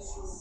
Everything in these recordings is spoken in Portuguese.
Jesus.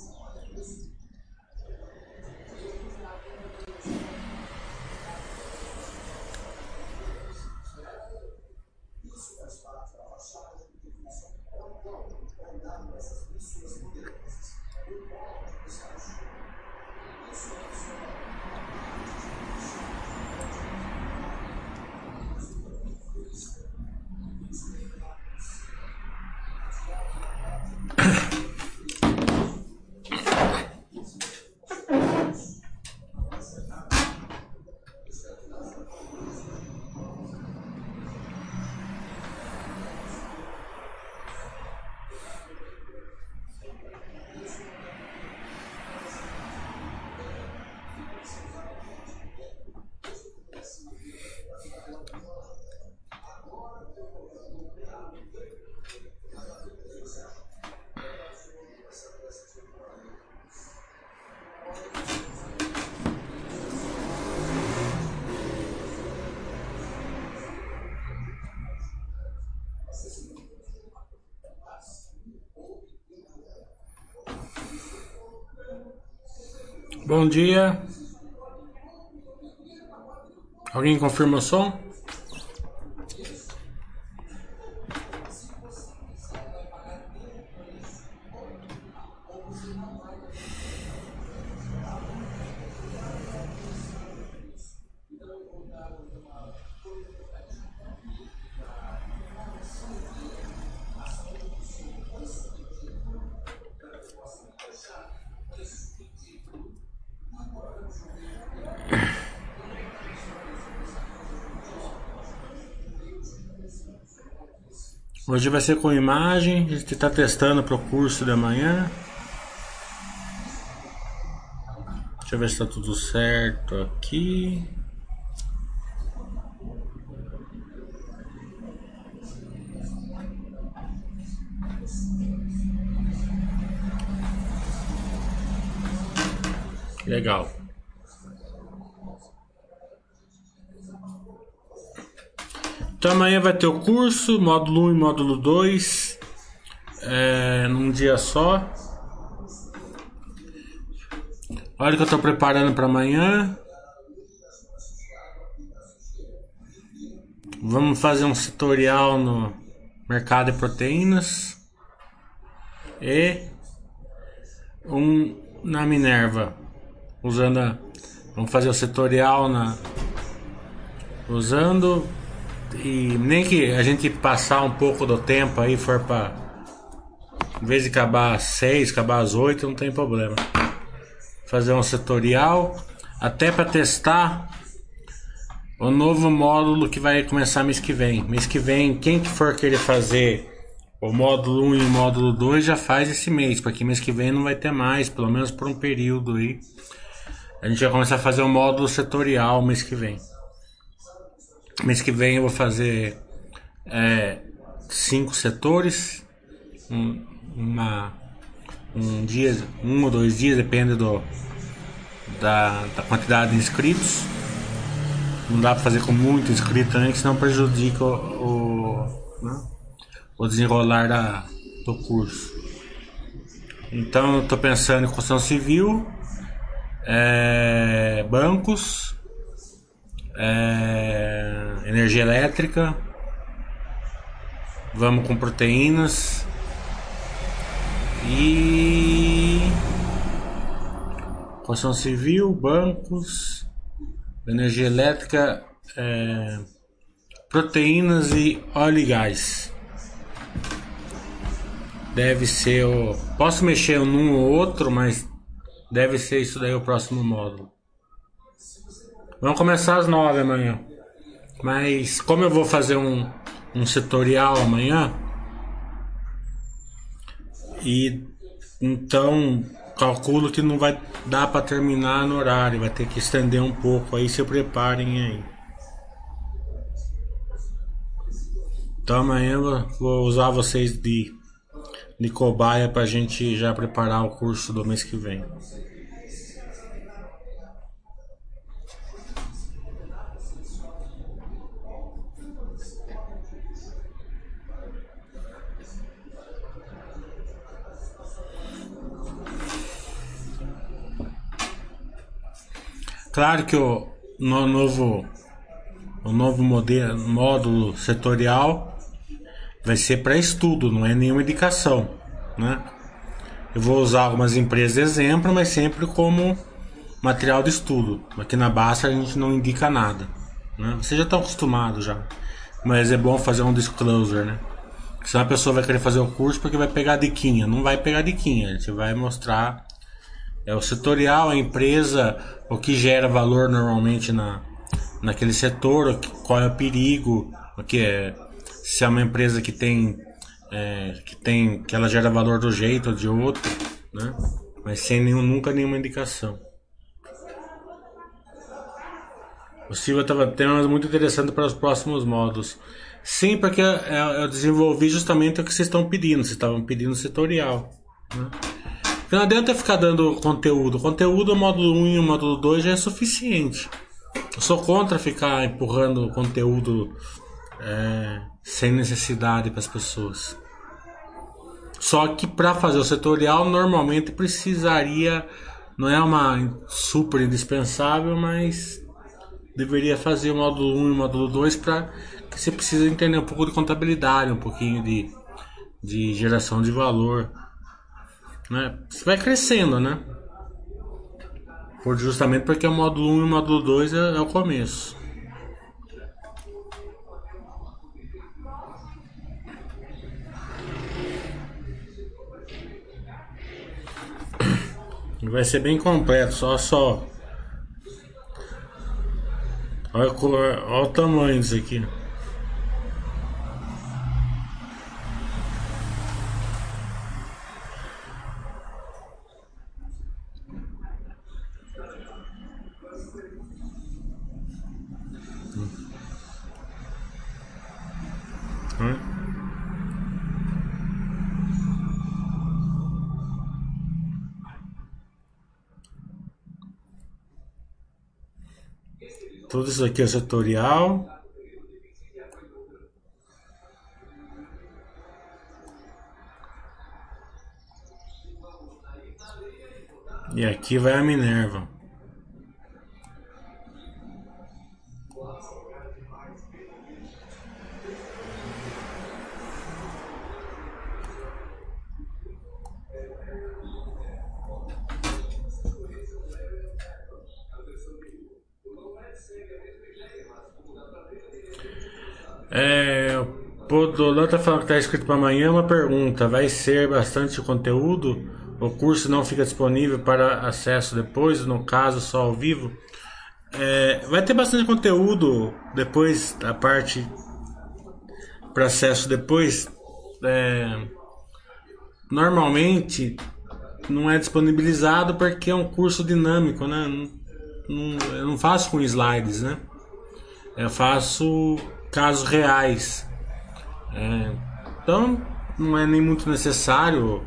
Bom dia. Alguém confirma o som? Hoje vai ser com imagem, a gente está testando para o curso de amanhã. Deixa eu ver se está tudo certo aqui. Legal. Então amanhã vai ter o curso, módulo 1 e módulo 2, é, num dia só. Olha o que eu estou preparando para amanhã. Vamos fazer um tutorial no mercado de proteínas e um na Minerva, usando a, vamos fazer o tutorial na usando e nem que a gente passar um pouco do tempo aí for para em vez de acabar às 6, acabar às 8, não tem problema. Fazer um setorial até para testar o novo módulo que vai começar mês que vem. Mês que vem, quem que for querer fazer o módulo 1 e o módulo 2 já faz esse mês, porque mês que vem não vai ter mais, pelo menos por um período aí. A gente vai começar a fazer o módulo setorial mês que vem. Mês que vem eu vou fazer é, cinco setores, um, uma, um dia, um ou dois dias, depende do, da, da quantidade de inscritos. Não dá para fazer com muito inscrito também, senão prejudica o, o, né, o desenrolar da, do curso. Então eu estou pensando em construção civil, é, bancos, é, energia elétrica, vamos com proteínas e construção civil, bancos, energia elétrica, é, proteínas e óleo e gás. Deve ser o. Posso mexer num ou outro, mas deve ser isso daí o próximo módulo. Vamos começar às nove amanhã. Mas como eu vou fazer um, um setorial amanhã, e então calculo que não vai dar para terminar no horário, vai ter que estender um pouco aí, se preparem aí. Então amanhã vou usar vocês de, de cobaia para a gente já preparar o curso do mês que vem. Claro que o no novo o novo modelo, módulo setorial vai ser para estudo, não é nenhuma indicação, né? Eu vou usar algumas empresas de exemplo, mas sempre como material de estudo. Aqui na Basta a gente não indica nada, né? Você já está acostumado já, mas é bom fazer um disclosure, né? Senão a pessoa vai querer fazer o curso porque vai pegar diquinha. Não vai pegar diquinha, a gente vai mostrar é o setorial, a empresa, o que gera valor normalmente na, naquele setor, qual é o perigo, o que é, se é uma empresa que tem, é, que tem, que ela gera valor do jeito ou de outro, né? Mas sem nenhum, nunca nenhuma indicação. O Silva estava temas muito interessante para os próximos modos. Sim, porque eu desenvolvi justamente o que vocês estão pedindo. Vocês estavam pedindo setorial. Né? Porque não adianta ficar dando conteúdo. Conteúdo, módulo 1 e módulo 2 já é suficiente. Eu sou contra ficar empurrando conteúdo é, sem necessidade para as pessoas. Só que para fazer o setorial, normalmente precisaria. Não é uma super indispensável, mas deveria fazer o módulo 1 e o módulo 2 para que você precisa entender um pouco de contabilidade, um pouquinho de, de geração de valor. Né? Você vai crescendo, né? Por, justamente porque o módulo 1 e o módulo 2 é, é o começo. Vai ser bem completo, só só. Olha, olha o tamanho disso aqui. Tudo isso aqui é setorial. E aqui vai a Minerva. É, o Podolã tá falando que tá escrito para amanhã uma pergunta. Vai ser bastante conteúdo? O curso não fica disponível para acesso depois, no caso só ao vivo? É, vai ter bastante conteúdo depois, a parte para acesso depois. É, normalmente não é disponibilizado porque é um curso dinâmico, né? Não, não, eu não faço com slides, né? Eu faço casos reais. É, então, não é nem muito necessário.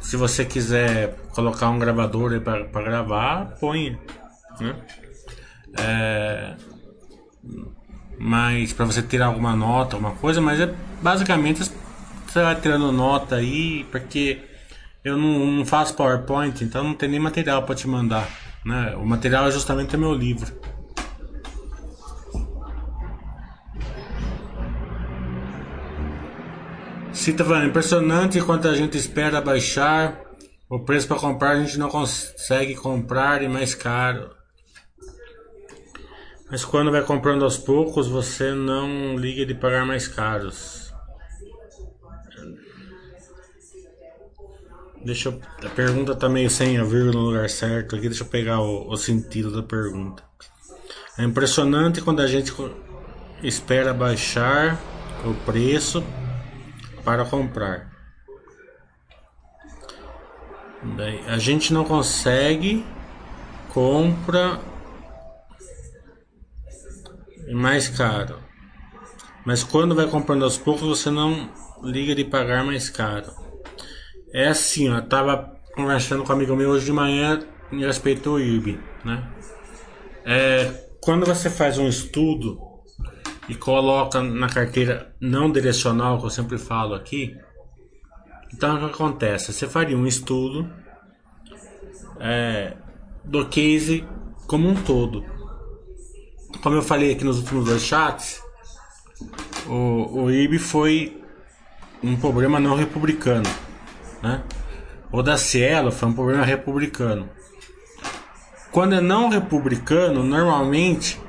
Se você quiser colocar um gravador para gravar, põe. Né? É, mas para você tirar alguma nota, alguma coisa, mas é basicamente você vai tirando nota aí, porque eu não, não faço PowerPoint, então não tem nem material para te mandar. Né? O material é justamente o meu livro. Cita falando, impressionante quanto a gente espera baixar o preço para comprar, a gente não consegue comprar e mais caro. Mas quando vai comprando aos poucos, você não liga de pagar mais caros. Deixa eu, a pergunta tá meio sem a vírgula no lugar certo aqui, deixa eu pegar o, o sentido da pergunta. É impressionante quando a gente espera baixar o preço para comprar. Daí, a gente não consegue compra mais caro. Mas quando vai comprando aos poucos, você não liga de pagar mais caro. É assim, eu tava conversando com um amigo meu hoje de manhã em respeito ao IRB, né? É, quando você faz um estudo e coloca na carteira não direcional, que eu sempre falo aqui, então o que acontece? Você faria um estudo é, do case como um todo. Como eu falei aqui nos últimos dois chats, o, o IB foi um problema não republicano, né? O da Cielo foi um problema republicano. Quando é não republicano, normalmente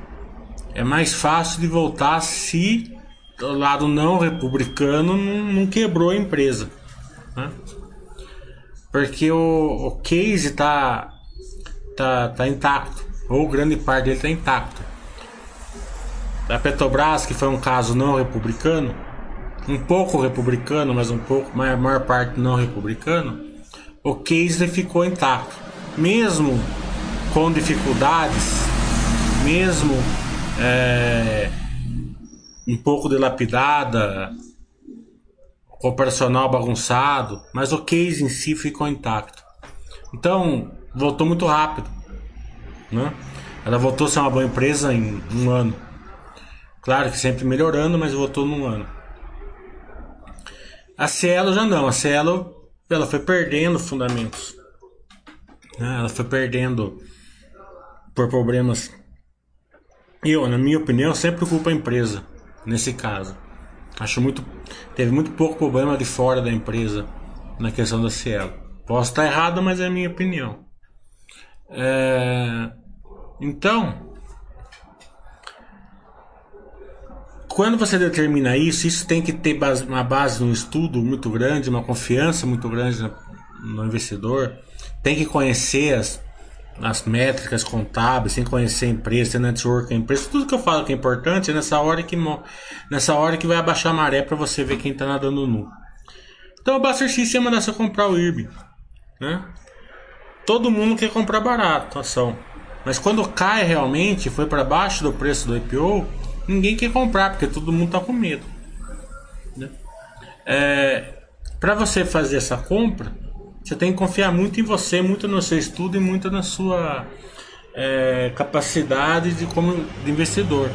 é mais fácil de voltar se o lado não republicano não, não quebrou a empresa. Né? Porque o, o case está tá, tá intacto, ou grande parte dele está intacto. A Petrobras, que foi um caso não republicano, um pouco republicano, mas um pouco, mas a maior parte não republicano, o case ficou intacto. Mesmo com dificuldades, mesmo é, um pouco dilapidada, com o personal bagunçado, mas o case em si ficou intacto. Então, voltou muito rápido. Né? Ela voltou a ser uma boa empresa em um ano. Claro que sempre melhorando, mas voltou num ano. A Cielo já não. A Cielo ela foi perdendo fundamentos. Né? Ela foi perdendo por problemas. Eu, na minha opinião, sempre culpa a empresa nesse caso. Acho muito. Teve muito pouco problema de fora da empresa na questão da Cielo. Posso estar errado, mas é a minha opinião. É, então, quando você determina isso, isso tem que ter base, uma base no estudo muito grande, uma confiança muito grande no investidor. Tem que conhecer as, as métricas contábeis, sem conhecer a empresa, ter network, a empresa, tudo que eu falo que é importante é nessa hora que nessa hora que vai abaixar a maré para você ver quem está nadando nu. Então o Buster System você comprar o IRB, né? Todo mundo quer comprar barato ação, mas quando cai realmente, foi para baixo do preço do IPO, ninguém quer comprar porque todo mundo está com medo. Né? É, para você fazer essa compra, você tem que confiar muito em você, muito no seu estudo e muito na sua é, capacidade de como de investidor.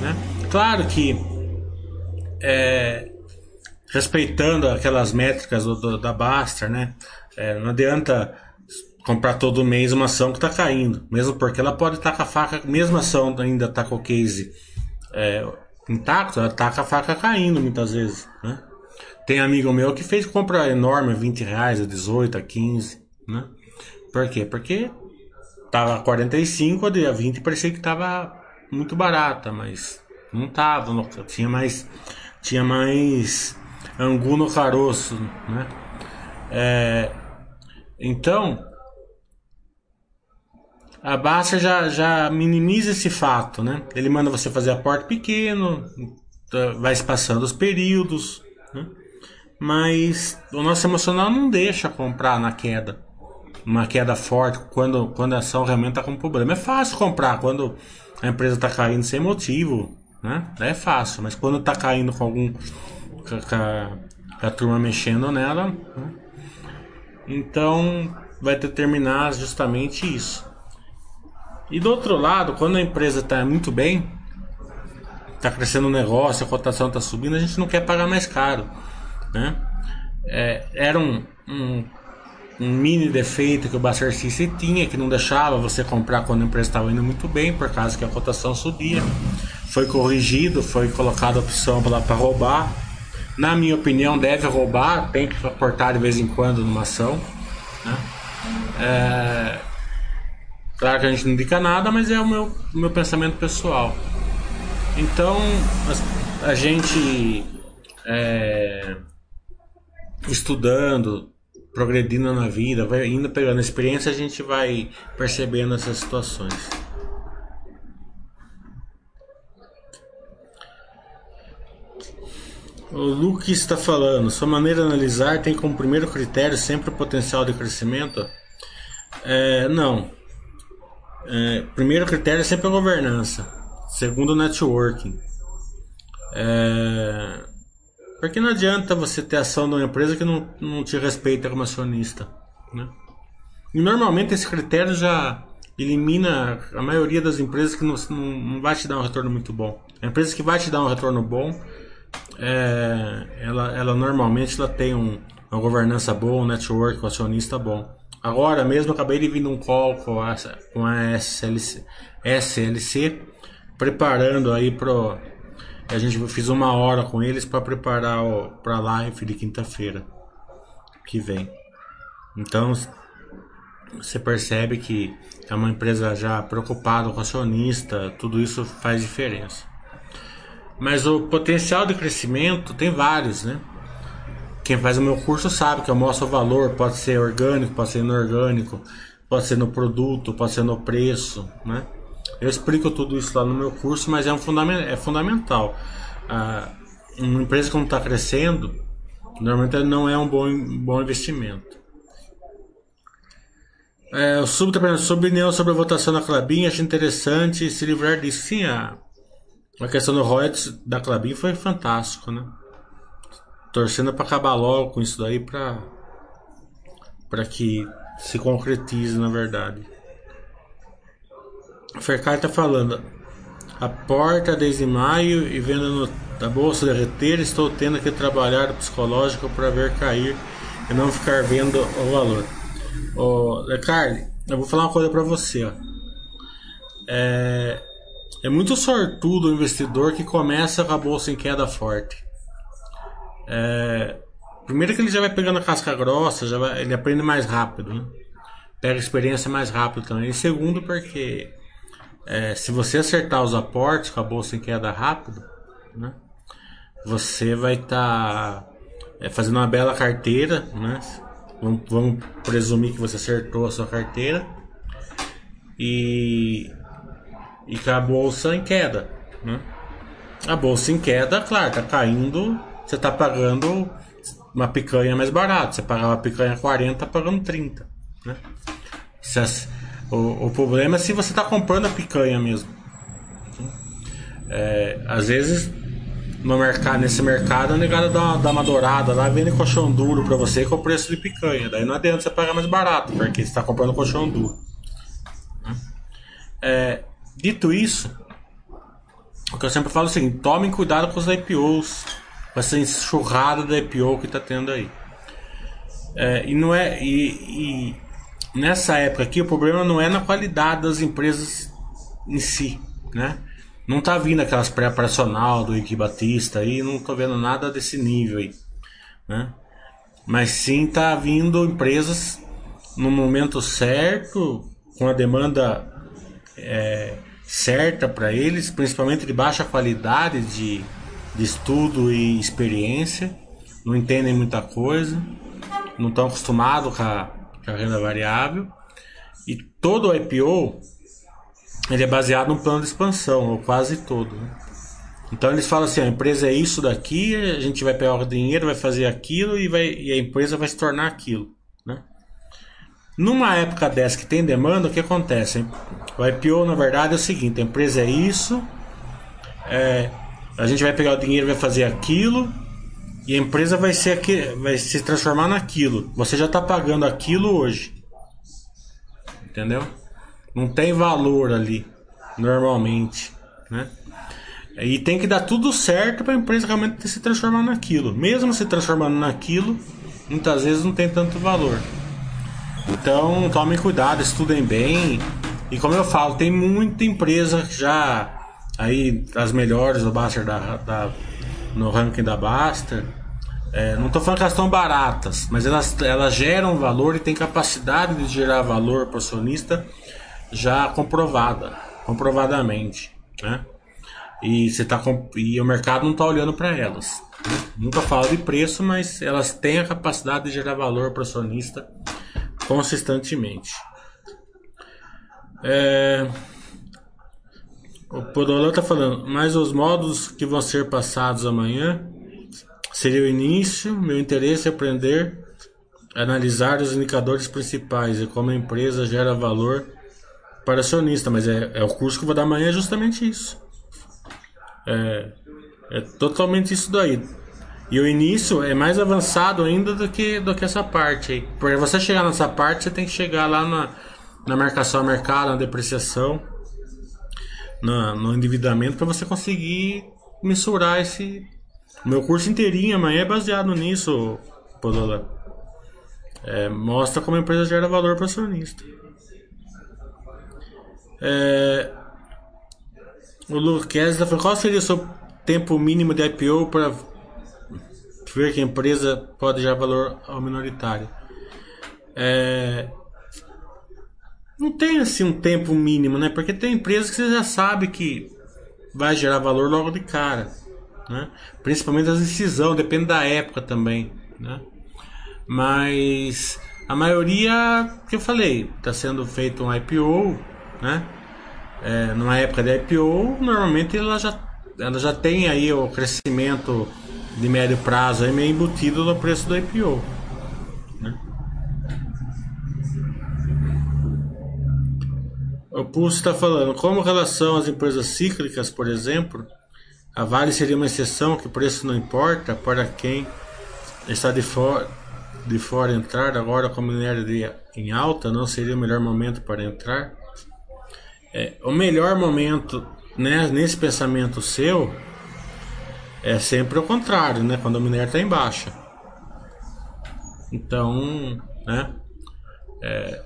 Né? Claro que é, respeitando aquelas métricas do, do, da Baster, né? É, não adianta comprar todo mês uma ação que está caindo, mesmo porque ela pode estar com a faca, mesmo a ação ainda está com o case é, intacto, ela está com a faca caindo muitas vezes, né? Tem amigo meu que fez compra enorme, 20 reais, a 18, a 15, né? Por quê? Porque tava 45, a 20 parecia que tava muito barata, mas não tava, não, tinha mais tinha mais angu no caroço, né? É, então, a Baixa já, já minimiza esse fato, né? Ele manda você fazer aporte pequeno, tá, vai se passando os períodos, né? Mas o nosso emocional não deixa comprar na queda. Uma queda forte, quando, quando a ação realmente está com problema. É fácil comprar quando a empresa está caindo sem motivo, né? É fácil, mas quando está caindo com algum. Com a, com a, turma mexendo nela. Né? Então vai determinar justamente isso. E do outro lado, quando a empresa está muito bem, está crescendo o negócio, a cotação está subindo, a gente não quer pagar mais caro. Né? É, era um, um, um, mini defeito que o Buster System tinha, que não deixava você comprar quando a empresa estava indo muito bem, por causa que a cotação subia. Foi corrigido, foi colocada a opção para roubar. Na minha opinião, deve roubar, tem que aportar de vez em quando numa ação. Né? É, claro que a gente não indica nada, mas é o meu, meu pensamento pessoal. Então, a, a gente. É, estudando, progredindo na vida, vai indo pegando experiência, a gente vai percebendo essas situações. O Luke está falando, sua maneira de analisar tem como primeiro critério sempre o potencial de crescimento? É, não. É, primeiro critério é sempre a governança. Segundo, networking. É, porque não adianta você ter ação de uma empresa que não, não te respeita como acionista. Né? E normalmente esse critério já elimina a maioria das empresas que não, não, vai te dar um retorno muito bom. A empresa que vai te dar um retorno bom, é, ela, ela normalmente ela tem um, uma governança boa, um network, um acionista bom. agora mesmo acabei de vir call com a, com a SLC, SLC preparando aí pro a gente fez uma hora com eles para preparar para a live de quinta-feira que vem. Então você percebe que é uma empresa já preocupada com acionista, tudo isso faz diferença. Mas o potencial de crescimento tem vários, né? Quem faz o meu curso sabe que eu mostro o valor, pode ser orgânico, pode ser inorgânico, pode ser no produto, pode ser no preço, né? Eu explico tudo isso lá no meu curso, mas é, um fundament, é fundamental. Ah, uma empresa que não está crescendo, normalmente não é um bom, bom investimento. É, o Sub tá perguntando sobre a votação da Clabin, acho interessante se livrar disso. Sim, a, a questão do royalties da Clabin foi fantástico, né? Torcendo para acabar logo com isso daí para que se concretize na verdade. O Fercari tá falando. A porta desde maio e vendo no, a bolsa derreter, estou tendo que trabalhar psicológico para ver cair e não ficar vendo o valor. Ô, Carly, eu vou falar uma coisa para você. Ó. É, é muito sortudo o investidor que começa com a bolsa em queda forte. É, primeiro que ele já vai pegando a casca grossa, já vai, ele aprende mais rápido, né? pega experiência mais rápido também. E segundo porque é, se você acertar os aportes com a bolsa em queda rápido, né? Você vai estar tá, é, fazendo uma bela carteira, né? Vamos, vamos presumir que você acertou a sua carteira e, e com a bolsa em queda, né? A bolsa em queda, claro, tá caindo, você tá pagando uma picanha mais barata. Você pagava picanha 40, tá pagando 30, né? Se o, o problema é se você está comprando a picanha mesmo. É, às vezes no mercado, nesse mercado a negada dá, dá uma dourada lá, vende colchão duro para você com o preço de picanha. Daí não adianta você pagar mais barato, porque você está comprando colchão duro. É, dito isso, o que eu sempre falo é o seguinte: tomem cuidado com os IPOs, com essa enxurrada da IPO que está tendo aí. É, e não é. E, e nessa época aqui, o problema não é na qualidade das empresas em si, né? Não tá vindo aquelas pré-operacional do Ike Batista aí, não tô vendo nada desse nível aí, né? Mas sim tá vindo empresas no momento certo, com a demanda é, certa para eles, principalmente de baixa qualidade de, de estudo e experiência, não entendem muita coisa, não estão acostumados com a que é a renda variável. E todo o IPO ele é baseado no plano de expansão, ou quase todo. Né? Então eles falam assim: a empresa é isso daqui, a gente vai pegar o dinheiro, vai fazer aquilo e, vai, e a empresa vai se tornar aquilo. Né? Numa época dessa que tem demanda, o que acontece? O IPO, na verdade, é o seguinte: a empresa é isso, é, a gente vai pegar o dinheiro, vai fazer aquilo, e a empresa vai, ser aqui, vai se transformar naquilo. Você já está pagando aquilo hoje. Entendeu? Não tem valor ali, normalmente. Né? E tem que dar tudo certo para a empresa realmente se transformar naquilo. Mesmo se transformando naquilo, muitas vezes não tem tanto valor. Então tomem cuidado, estudem bem. E como eu falo, tem muita empresa já aí as melhores do Baster da, da, no ranking da Baster é, não estou falando que elas estão baratas, mas elas, elas geram valor e têm capacidade de gerar valor para o acionista já comprovada, comprovadamente, né? E, você tá, e o mercado não está olhando para elas. Né? Nunca falo de preço, mas elas têm a capacidade de gerar valor para o acionista consistentemente. É, o Podolão está falando, mas os modos que vão ser passados amanhã Seria o início. Meu interesse é aprender a analisar os indicadores principais e como a empresa gera valor para acionista. Mas é, é o curso que eu vou dar amanhã é justamente isso. É, é totalmente isso daí. E o início é mais avançado ainda do que, do que essa parte aí. Para você chegar nessa parte, você tem que chegar lá na, na marcação a mercado, na depreciação, no endividamento, para você conseguir mensurar esse, meu curso inteirinho amanhã é baseado nisso, Podola. É, mostra como a empresa gera valor para o acionista. É, o Lucas falou, qual seria o seu tempo mínimo de IPO para ver que a empresa pode gerar valor ao minoritário? É, não tem assim um tempo mínimo, né? Porque tem empresas que você já sabe que vai gerar valor logo de cara, né? Principalmente as decisões, depende da época também, né? Mas a maioria que eu falei está sendo feito um IPO, né? É, numa época de IPO, normalmente ela já, ela já tem aí o crescimento de médio prazo aí meio embutido no preço do IPO. Né? O Pulso está falando, como relação às empresas cíclicas, por exemplo, a Vale seria uma exceção que o preço não importa para quem está de fora de fora entrar agora com a minério de, em alta não seria o melhor momento para entrar? É, o melhor momento né, nesse pensamento seu é sempre o contrário, né? Quando o minério está em baixa. Então, né? É,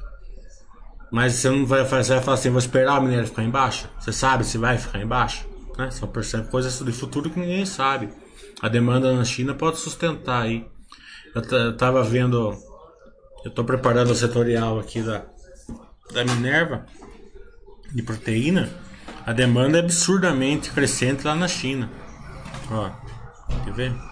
mas você não vai fazer, falar assim, vou esperar o minério ficar em baixa. Você sabe se vai ficar em baixa? Né? São coisas de futuro que ninguém sabe. A demanda na China pode sustentar aí eu tava vendo. Eu tô preparando o setorial aqui da, da Minerva de proteína. A demanda é absurdamente crescente lá na China. Ó, quer ver?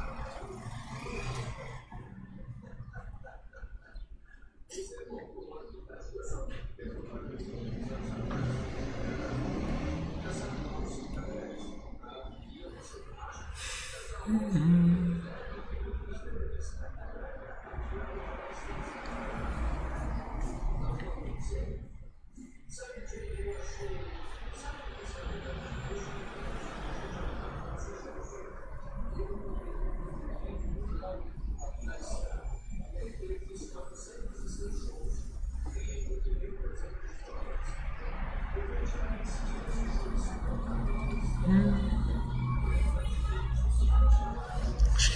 Uhum.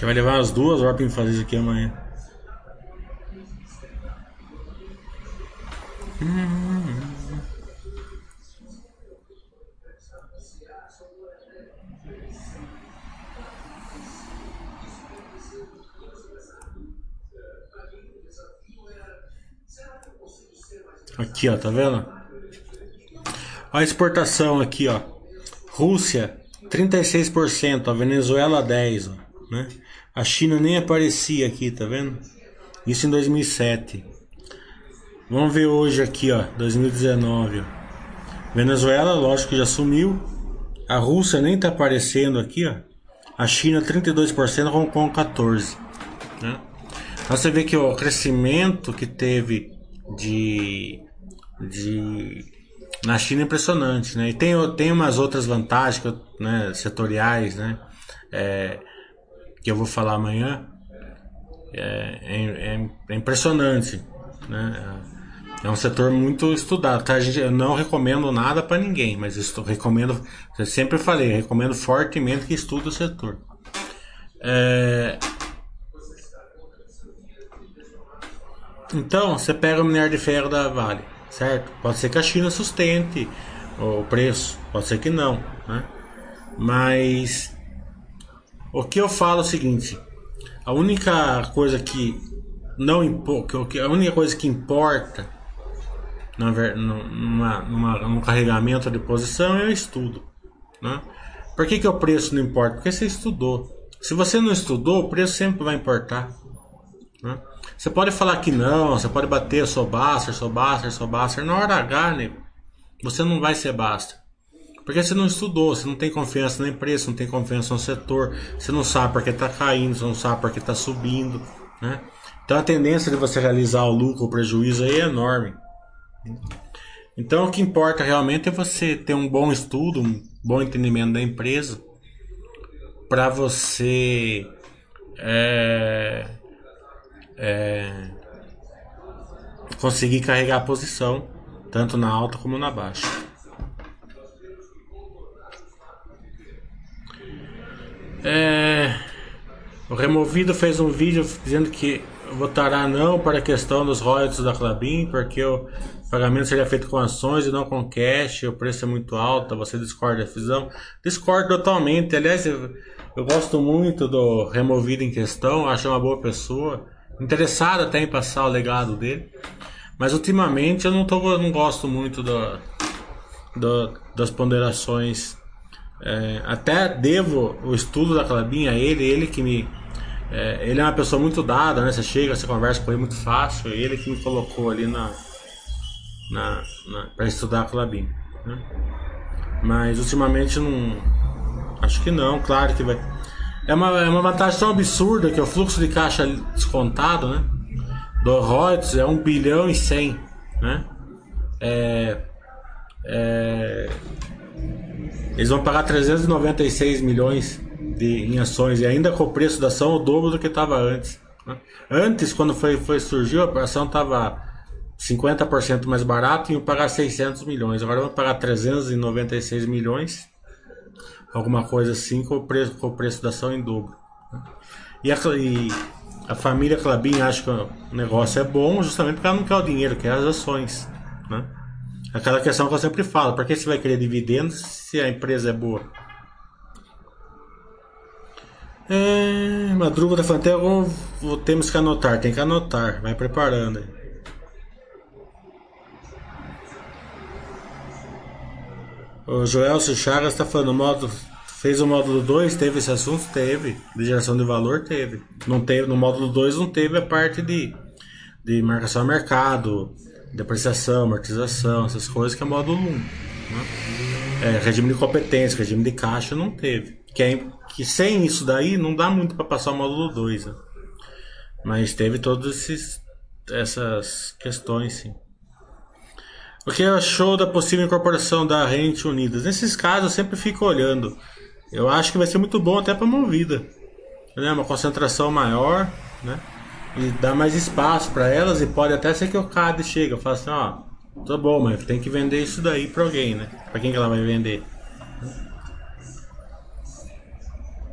Vai levar umas duas horas pra fazer isso aqui amanhã. Aqui, ó, tá vendo? A exportação aqui, ó. Rússia, 36%, a Venezuela 10, ó, né? A China nem aparecia aqui, tá vendo? Isso em 2007. Vamos ver hoje aqui, ó, 2019. Ó. Venezuela, lógico já sumiu. A Rússia nem tá aparecendo aqui, ó. A China 32%, Hong Kong 14. Né? Então você vê que ó, o crescimento que teve de, de na China é impressionante, né? E tem, tem umas outras vantagens né, setoriais, né? É, que eu vou falar amanhã. É, é, é, é impressionante, né? É um setor muito estudado. Tá? Eu não recomendo nada para ninguém, mas estou, recomendo, eu sempre falei, recomendo fortemente que estude o setor. É... Então, você pega o minério de ferro da Vale, certo? Pode ser que a China sustente o preço, pode ser que não, né? Mas o que eu falo é o seguinte: a única coisa que não importa, a única coisa que importa numa, numa, num carregamento de posição é o estudo. Né? Por que, que o preço não importa? Porque você estudou. Se você não estudou, o preço sempre vai importar. Né? Você pode falar que não, você pode bater, sou Baster, sou Baster, sou Baster. Na hora H, né, você não vai ser Baster. Porque você não estudou, você não tem confiança na empresa, não tem confiança no setor, você não sabe porque está caindo, você não sabe porque está subindo. Né? Então a tendência de você realizar o lucro ou prejuízo aí é enorme. Então o que importa realmente é você ter um bom estudo, um bom entendimento da empresa para você é, é, conseguir carregar a posição tanto na alta como na baixa. É, o Removido fez um vídeo dizendo que votará não para a questão dos royalties da Clabin, porque o pagamento seria feito com ações e não com cash, o preço é muito alto, você discorda da visão? Discordo totalmente. Aliás, eu, eu gosto muito do removido em questão, acho uma boa pessoa, interessado até em passar o legado dele. Mas ultimamente eu não, tô, não gosto muito do, do das ponderações. É, até devo o estudo da Clabin a ele, ele que me é, ele é uma pessoa muito dada, né? Você chega, você conversa com ele muito fácil. Ele que me colocou ali na, na, na para estudar a Clabin. Né? Mas ultimamente não. Acho que não, claro que vai. É uma, é uma vantagem tão absurda que o fluxo de caixa descontado, né? Do Reuters é 1 bilhão e 100, né? É, é, eles vão pagar 396 milhões de, em ações e ainda com o preço da ação o dobro do que estava antes. Né? Antes, quando foi, foi surgiu, a ação estava 50% mais barata e iam pagar 600 milhões. Agora vão pagar 396 milhões, alguma coisa assim, com o preço, com o preço da ação em dobro. Né? E, a, e a família Clabin acha que o negócio é bom justamente porque ela não quer o dinheiro, quer as ações. Né? Aquela questão que eu sempre falo, por que você vai querer dividendos se a empresa é boa? É, madruga da Fantel, temos que anotar, tem que anotar, vai preparando. O Joelcio Chagas está falando, modo, fez o módulo 2, teve esse assunto? Teve. De geração de valor? Teve. Não teve no módulo 2 não teve a parte de, de marcação a mercado, depreciação, amortização, essas coisas que é módulo 1. Um, né? é, regime de competência, regime de caixa não teve. Que é que sem isso daí não dá muito para passar o módulo 2. Né? Mas teve todas essas questões, sim. O que achou da possível incorporação da Rente Unidas? Nesses casos eu sempre fico olhando. Eu acho que vai ser muito bom até para a Movida. Né? Uma concentração maior, né? E dá mais espaço para elas e pode até ser que o CAD chega fala assim, ó, tá bom, mas tem que vender isso daí para alguém, né? Para quem que ela vai vender?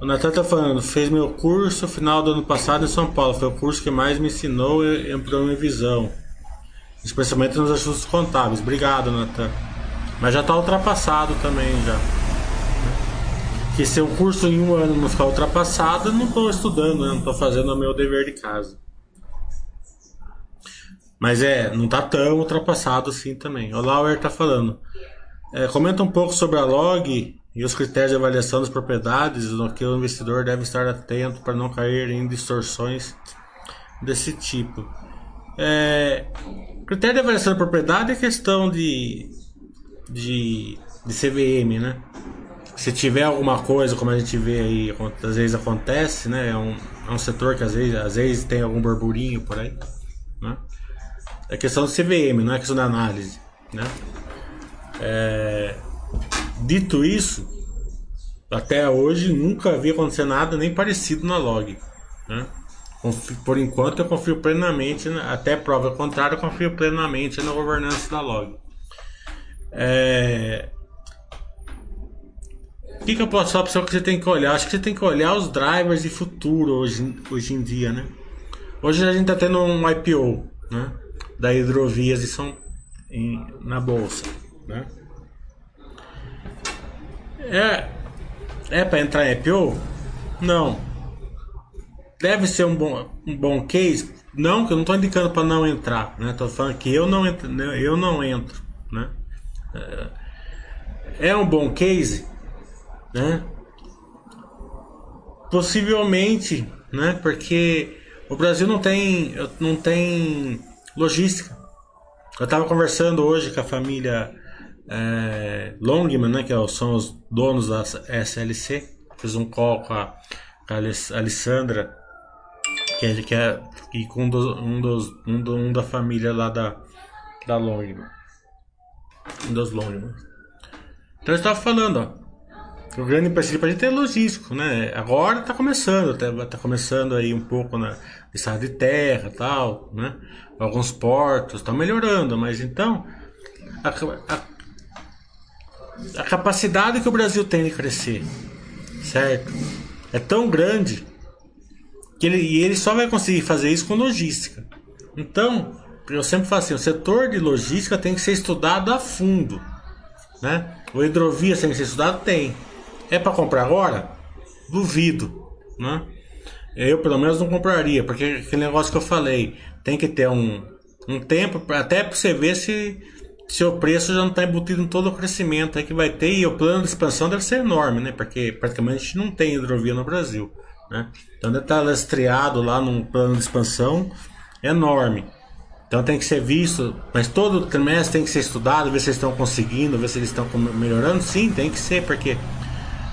O Natan tá falando, fez meu curso final do ano passado em São Paulo. Foi o curso que mais me ensinou e ampliou minha visão. Especialmente nos ajustes contábeis. Obrigado, Natan. Mas já está ultrapassado também já. Que se o curso em um ano não ficar ultrapassado, eu não estou estudando, né? não estou fazendo o meu dever de casa. Mas é, não está tão ultrapassado assim também. O Lauer está falando. É, comenta um pouco sobre a log e os critérios de avaliação das propriedades no que o investidor deve estar atento para não cair em distorções desse tipo. É, critério de avaliação da propriedade é questão de, de, de CVM, né? Se tiver alguma coisa, como a gente vê aí, às vezes acontece, né? É um, é um setor que às vezes, às vezes tem algum burburinho por aí, né? É questão do CVM, não é questão da análise, né? É, Dito isso, até hoje nunca vi acontecer nada nem parecido na log. Né? Por enquanto eu confio plenamente, até prova contrária, eu confio plenamente na governança da log. É... O que, que eu posso falar para você que você tem que olhar? Acho que você tem que olhar os drivers de futuro hoje, hoje em dia, né? Hoje a gente está tendo um IPO, né? Da Hidrovias de São, em, na bolsa, né? É, é para entrar em IPO? Não. Deve ser um bom, um bom case? Não, que eu não estou indicando para não entrar, né? Tô falando que eu não entro, né? eu não entro, né? É, é um bom case, né? Possivelmente, né? Porque o Brasil não tem, não tem logística. Eu estava conversando hoje com a família é, Longman, né, que é são os donos da SLC, fiz um call com a, com a Alessandra, que é, que é com um, dos, um, dos, um, do, um da família lá da, da Longman. Um dos Longman. Então eu estava falando, ó. O grande empecilho para a gente é logístico, né? Agora está começando, está tá começando aí um pouco na estrada de terra tal, né? Alguns portos, está melhorando, mas então a, a, a capacidade que o Brasil tem de crescer, certo? É tão grande Que ele, e ele só vai conseguir fazer isso com logística. Então, eu sempre falo assim, o setor de logística tem que ser estudado a fundo. Né? O hidrovia tem que ser estudado? Tem. É para comprar agora? Duvido. Né? Eu, pelo menos, não compraria, porque aquele negócio que eu falei, tem que ter um, um tempo, até para você ver se, se o preço já não está embutido em todo o crescimento aí que vai ter, e o plano de expansão deve ser enorme, né? Porque praticamente não tem hidrovia no Brasil. Né? Então deve estar lastreado lá num plano de expansão enorme. Então tem que ser visto, mas todo trimestre tem que ser estudado, ver se eles estão conseguindo, ver se eles estão melhorando. Sim, tem que ser, porque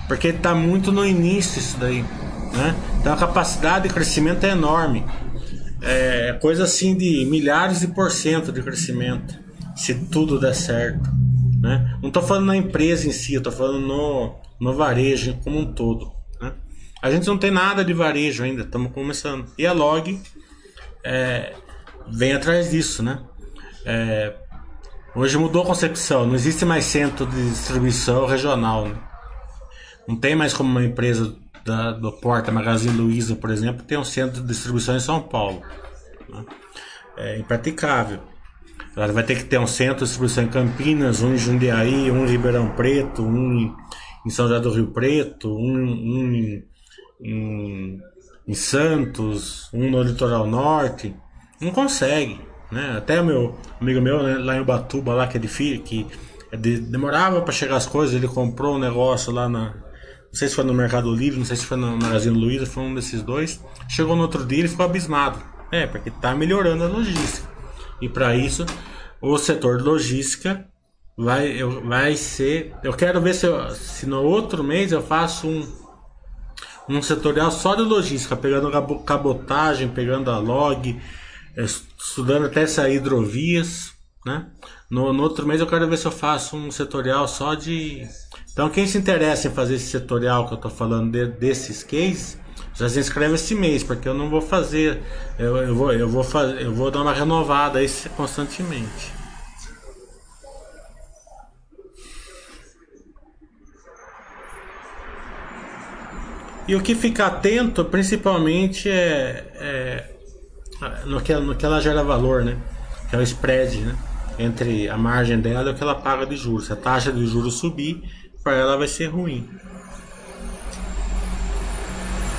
porque está muito no início isso daí. Né? Então a capacidade de crescimento é enorme. É coisa assim de milhares de por cento de crescimento, se tudo der certo. Né? Não estou falando na empresa em si, estou falando no, no varejo como um todo. Né? A gente não tem nada de varejo ainda, estamos começando. E a Log é, vem atrás disso, né? É, hoje mudou a concepção, não existe mais centro de distribuição regional. Né? Não tem mais como uma empresa da, do Porta Magazine Luiza, por exemplo, ter um centro de distribuição em São Paulo. Né? É impraticável. Ela vai ter que ter um centro de distribuição em Campinas, um em Jundiaí, um em Ribeirão Preto, um em São José do Rio Preto, um, um em, em, em Santos, um no litoral norte. Não consegue. Né? Até meu amigo meu né, lá em Ubatuba, lá que é difícil, que é de, demorava para chegar as coisas, ele comprou um negócio lá na, não sei se foi no Mercado Livre, não sei se foi no Magazine Luiza, foi um desses dois. Chegou no outro dia e ficou abismado. É, porque está melhorando a logística. E para isso, o setor de logística vai, eu, vai ser. Eu quero ver se, eu, se no outro mês eu faço um, um setorial só de logística, pegando cabotagem, pegando a log, é, estudando até essas hidrovias. Né? No, no outro mês eu quero ver se eu faço um setorial só de então, quem se interessa em fazer esse setorial que eu estou falando de, desses cases, já se inscreve esse mês, porque eu não vou fazer, eu, eu, vou, eu, vou, eu vou dar uma renovada aí constantemente. E o que fica atento, principalmente, é, é no, que, no que ela gera valor, né? Que é o spread, né? Entre a margem dela e o que ela paga de juros. Se a taxa de juros subir, para ela vai ser ruim.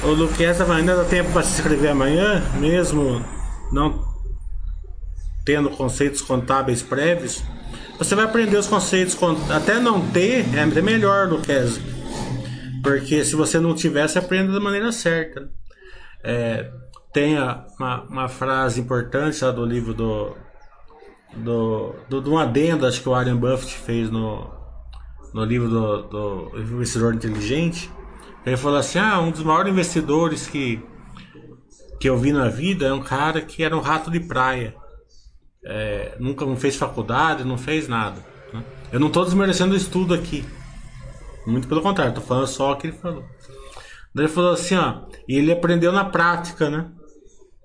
O Luqueza ainda dá tempo para se inscrever amanhã, mesmo não tendo conceitos contábeis prévios. Você vai aprender os conceitos, até não ter, é melhor, Luqueza. Porque se você não tiver, você aprende da maneira certa. É, tem uma, uma frase importante lá do livro do, do, do, do um adendo, acho que o Warren Buffett fez no, no livro do, do Investidor Inteligente, ele falou assim: ah, um dos maiores investidores que, que eu vi na vida é um cara que era um rato de praia. É, nunca não fez faculdade, não fez nada. Né? Eu não estou desmerecendo o estudo aqui. Muito pelo contrário, estou falando só o que ele falou. Ele falou assim, ó, e ele aprendeu na prática, né?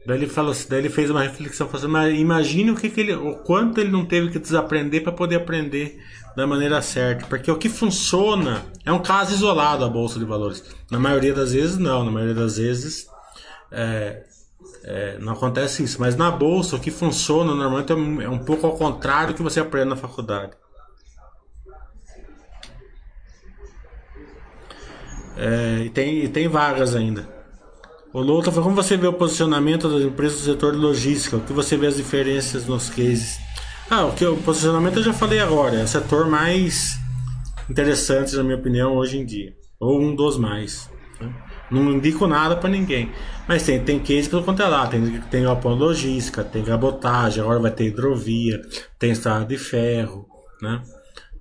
Daí ele falou assim, daí ele fez uma reflexão, falou assim, mas imagine o que, que ele, o quanto ele não teve que desaprender para poder aprender da maneira certa, porque o que funciona é um caso isolado a bolsa de valores. Na maioria das vezes não, na maioria das vezes é, é, não acontece isso. Mas na bolsa o que funciona normalmente é um, é um pouco ao contrário do que você aprende na faculdade. É, e, tem, e tem vagas ainda. O Louta foi como você vê o posicionamento das empresas do setor de logística, o que você vê as diferenças nos cases. Ah, o que o posicionamento eu já falei agora, é o setor mais interessante, na minha opinião, hoje em dia. Ou um dos mais. Né? Não indico nada para ninguém. Mas tem, tem case pelo quanto é lá. Tem, tem galpão logística, tem cabotagem, agora vai ter hidrovia, tem estrada de ferro, né?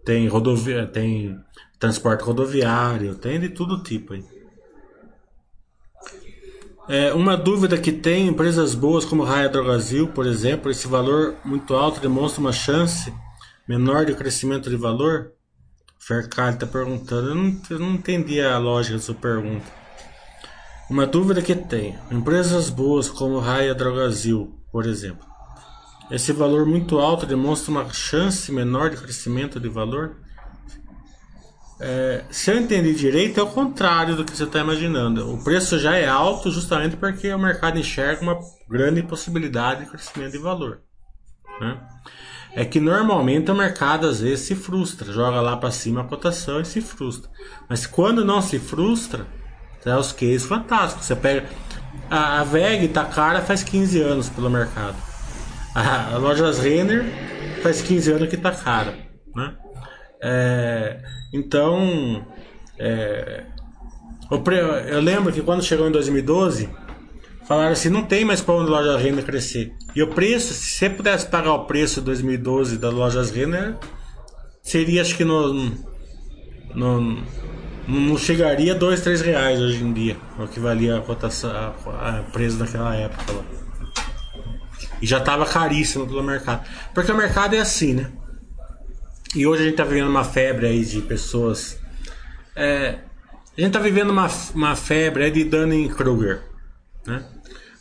Tem rodovia, tem transporte rodoviário, tem de todo tipo aí. É, uma dúvida que tem empresas boas como Raia Brasil, por exemplo, esse valor muito alto demonstra uma chance menor de crescimento de valor? Fercari está perguntando. Eu não, eu não entendi a lógica da sua pergunta. Uma dúvida que tem: empresas boas como Raia Brasil, por exemplo, esse valor muito alto demonstra uma chance menor de crescimento de valor? É, se eu entendi direito, é o contrário do que você está imaginando. O preço já é alto justamente porque o mercado enxerga uma grande possibilidade de crescimento de valor. Né? É que normalmente o mercado às vezes se frustra, joga lá para cima a cotação e se frustra. Mas quando não se frustra, é os cases fantásticos. Você pega a, a VEG tá cara faz 15 anos pelo mercado. A, a Lojas Renner faz 15 anos que tá cara, né? É, então, é, eu lembro que quando chegou em 2012, falaram assim, não tem mais para onde a loja Renner crescer. E o preço, se você pudesse pagar o preço de 2012 das lojas Renner, seria acho que no, no não chegaria a 2, 3 reais hoje em dia, o que valia a cotação, a, a preço daquela época lá. E já estava caríssimo pelo mercado. Porque o mercado é assim, né? E hoje a gente está vivendo uma febre aí de pessoas. É, a gente está vivendo uma, uma febre de Dunning-Kruger. Né?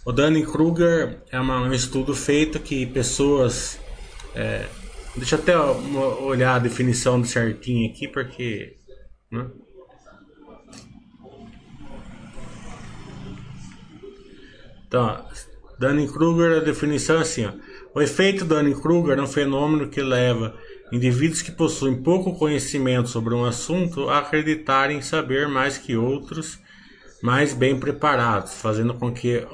O Dunning-Kruger é uma, um estudo feito que pessoas. É, deixa eu até olhar a definição certinho aqui, porque. Né? Então, Dunning-Kruger, a definição é assim: ó, o efeito Dunning-Kruger é um fenômeno que leva indivíduos que possuem pouco conhecimento sobre um assunto acreditarem saber mais que outros mais bem preparados, fazendo com que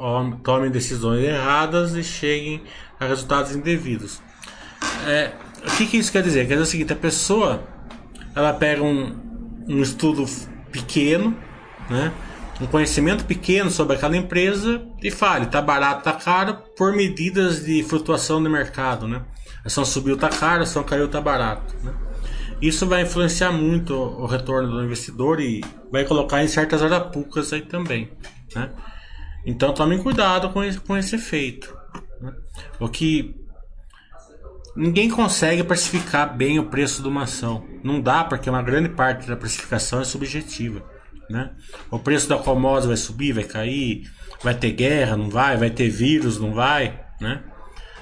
tomem decisões erradas e cheguem a resultados indevidos. É, o que, que, isso quer dizer? Quer dizer o seguinte: a pessoa ela pega um, um estudo pequeno, né? um conhecimento pequeno sobre aquela empresa e fale, tá barato, tá caro, por medidas de flutuação do mercado, né? Ação subiu, tá caro, a ação caiu, tá barato, né? Isso vai influenciar muito o retorno do investidor e vai colocar em certas arapucas aí também, né? Então tomem cuidado com esse, com esse efeito. Né? O que ninguém consegue precificar bem o preço de uma ação. Não dá porque uma grande parte da precificação é subjetiva. Né? O preço da commodity vai subir, vai cair, vai ter guerra, não vai, vai ter vírus, não vai, né?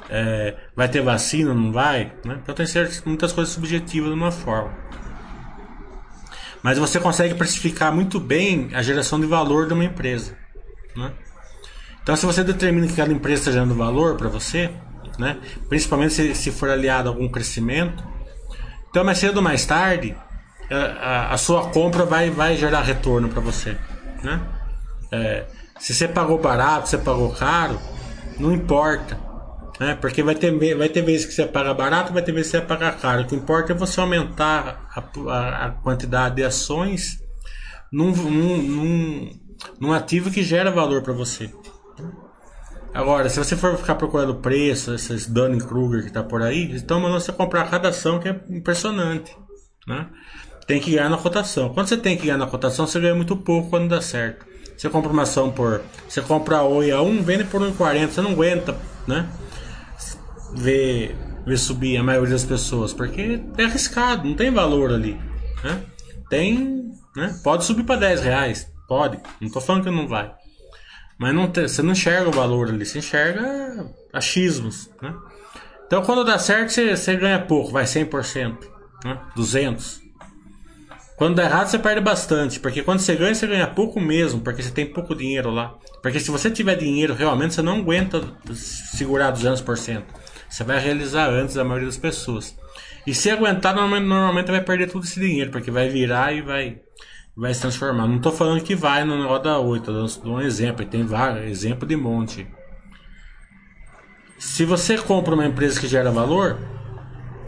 É, vai ter vacina, não vai, né? Então tem certas, muitas coisas subjetivas de uma forma. Mas você consegue precificar muito bem a geração de valor de uma empresa, né? Então se você determina que aquela empresa está gerando valor para você, né? Principalmente se, se for aliado a algum crescimento, então mais cedo ou mais tarde a, a, sua compra vai, vai gerar retorno para você. Né? É, se você pagou barato, se você pagou caro, não importa. Né? Porque vai ter, vai ter vezes que você paga barato, vai ter vezes que você paga caro. O que importa é você aumentar a, a, a quantidade de ações num, num, num, num ativo que gera valor para você. Agora, se você for ficar procurando preço, esses Dunning-Kruger que tá por aí, estão mandando você comprar cada ação que é impressionante. Né? tem que ganhar na cotação. Quando você tem que ganhar na cotação, você ganha muito pouco quando dá certo. Você compra uma ação por. Você compra a Oi a 1, vende por 1,40, você não aguenta, né? Ver, ver subir a maioria das pessoas, porque é arriscado, não tem valor ali. Né? Tem. Né? Pode subir para 10 reais, pode, não tô falando que não vai. Mas não tem, você não enxerga o valor ali, você enxerga achismos. Né? Então quando dá certo, você, você ganha pouco, vai 100%, né? 200%. Quando dá errado, você perde bastante. Porque quando você ganha, você ganha pouco mesmo. Porque você tem pouco dinheiro lá. Porque se você tiver dinheiro realmente, você não aguenta segurar 200%. Você vai realizar antes da maioria das pessoas. E se aguentar, normalmente vai perder todo esse dinheiro. Porque vai virar e vai, vai se transformar. Não estou falando que vai no negócio da 8. Estou dando um exemplo. Tem vários. Exemplo de monte. Se você compra uma empresa que gera valor,